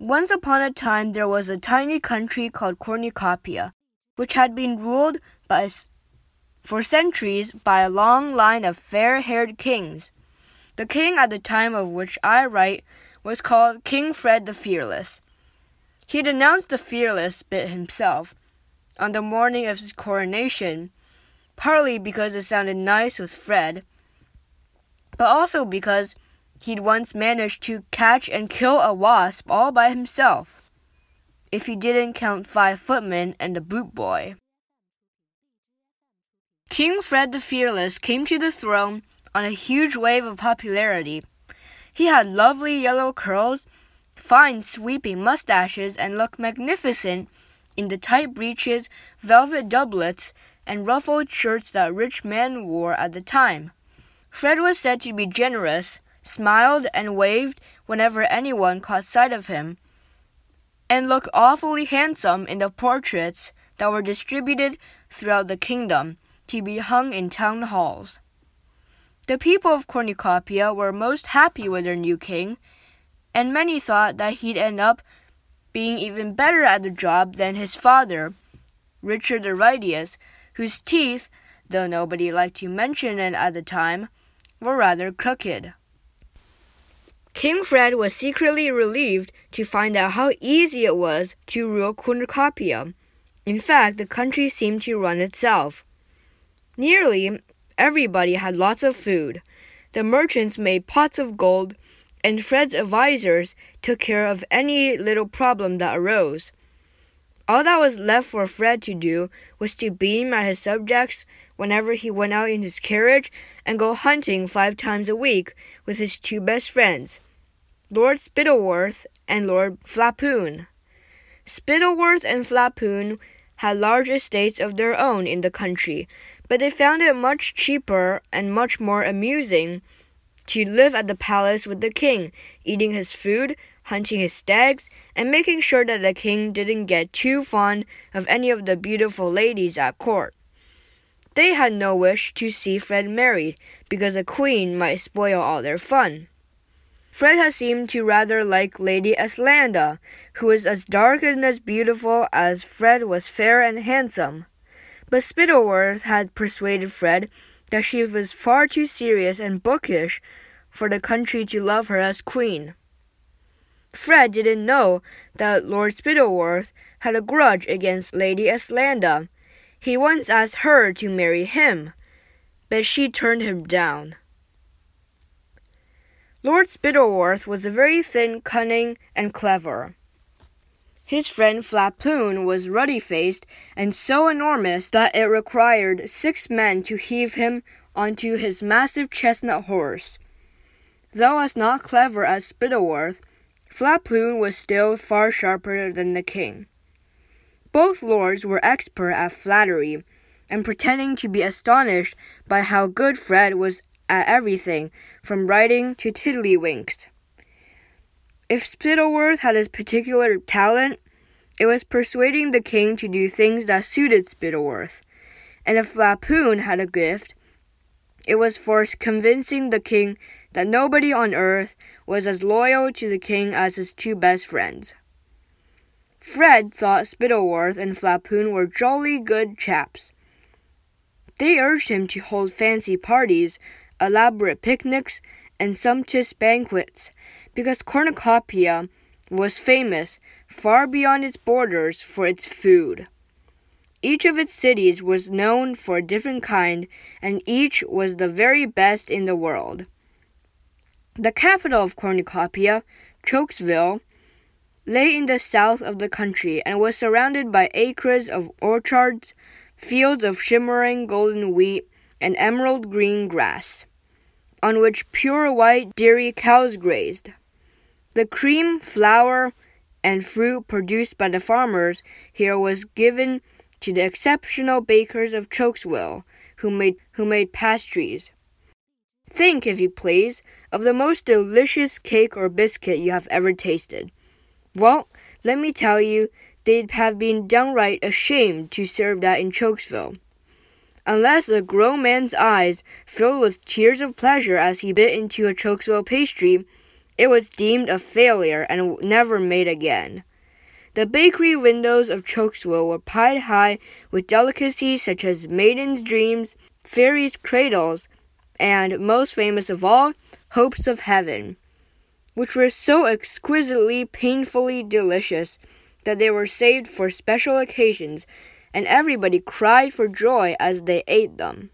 Once upon a time, there was a tiny country called Cornucopia, which had been ruled by, for centuries by a long line of fair haired kings. The king at the time of which I write was called King Fred the Fearless. He denounced the fearless bit himself on the morning of his coronation, partly because it sounded nice with Fred, but also because he'd once managed to catch and kill a wasp all by himself, if he didn't count five footmen and a boot boy. King Fred the Fearless came to the throne on a huge wave of popularity. He had lovely yellow curls, fine sweeping mustaches, and looked magnificent in the tight breeches, velvet doublets, and ruffled shirts that rich men wore at the time. Fred was said to be generous, smiled and waved whenever anyone caught sight of him, and looked awfully handsome in the portraits that were distributed throughout the kingdom to be hung in town halls. The people of Cornucopia were most happy with their new king, and many thought that he'd end up being even better at the job than his father, Richard the Righteous, whose teeth, though nobody liked to mention it at the time, were rather crooked. King Fred was secretly relieved to find out how easy it was to rule Cornucopia. In fact, the country seemed to run itself. Nearly everybody had lots of food. The merchants made pots of gold, and Fred's advisers took care of any little problem that arose. All that was left for Fred to do was to beam at his subjects whenever he went out in his carriage and go hunting five times a week with his two best friends, Lord Spittleworth and Lord Flapoon. Spittleworth and Flapoon had large estates of their own in the country, but they found it much cheaper and much more amusing to live at the palace with the king, eating his food, hunting his stags, and making sure that the king didn't get too fond of any of the beautiful ladies at court. They had no wish to see Fred married, because a queen might spoil all their fun. Fred had seemed to rather like Lady Eslanda, who was as dark and as beautiful as Fred was fair and handsome. But Spittleworth had persuaded Fred that she was far too serious and bookish for the country to love her as queen. Fred didn't know that Lord Spittleworth had a grudge against Lady Eslanda, he once asked her to marry him, but she turned him down. Lord Spittleworth was very thin, cunning, and clever. His friend Flapoon was ruddy faced and so enormous that it required six men to heave him onto his massive chestnut horse. Though as not clever as Spittleworth, Flapoon was still far sharper than the king. Both lords were expert at flattery, and pretending to be astonished by how good Fred was at everything, from riding to tiddlywinks. If Spittleworth had a particular talent, it was persuading the king to do things that suited Spittleworth. And if Flapoon had a gift, it was for convincing the king that nobody on earth was as loyal to the king as his two best friends. Fred thought Spittleworth and Flapoon were jolly good chaps. They urged him to hold fancy parties, elaborate picnics, and sumptuous banquets, because Cornucopia was famous far beyond its borders for its food. Each of its cities was known for a different kind, and each was the very best in the world. The capital of Cornucopia, Chouxville, lay in the south of the country and was surrounded by acres of orchards, fields of shimmering golden wheat, and emerald green grass, on which pure white dairy cows grazed. The cream, flour, and fruit produced by the farmers here was given to the exceptional bakers of Chouxville, who made, who made pastries. Think, if you please, of the most delicious cake or biscuit you have ever tasted. Well, let me tell you, they'd have been downright ashamed to serve that in Chouxville. Unless a grown man's eyes filled with tears of pleasure as he bit into a Chouxville pastry, it was deemed a failure and never made again. The bakery windows of Chouxville were piled high with delicacies such as maidens' dreams, fairies' cradles, and, most famous of all, hopes of heaven, which were so exquisitely, painfully delicious that they were saved for special occasions, and everybody cried for joy as they ate them.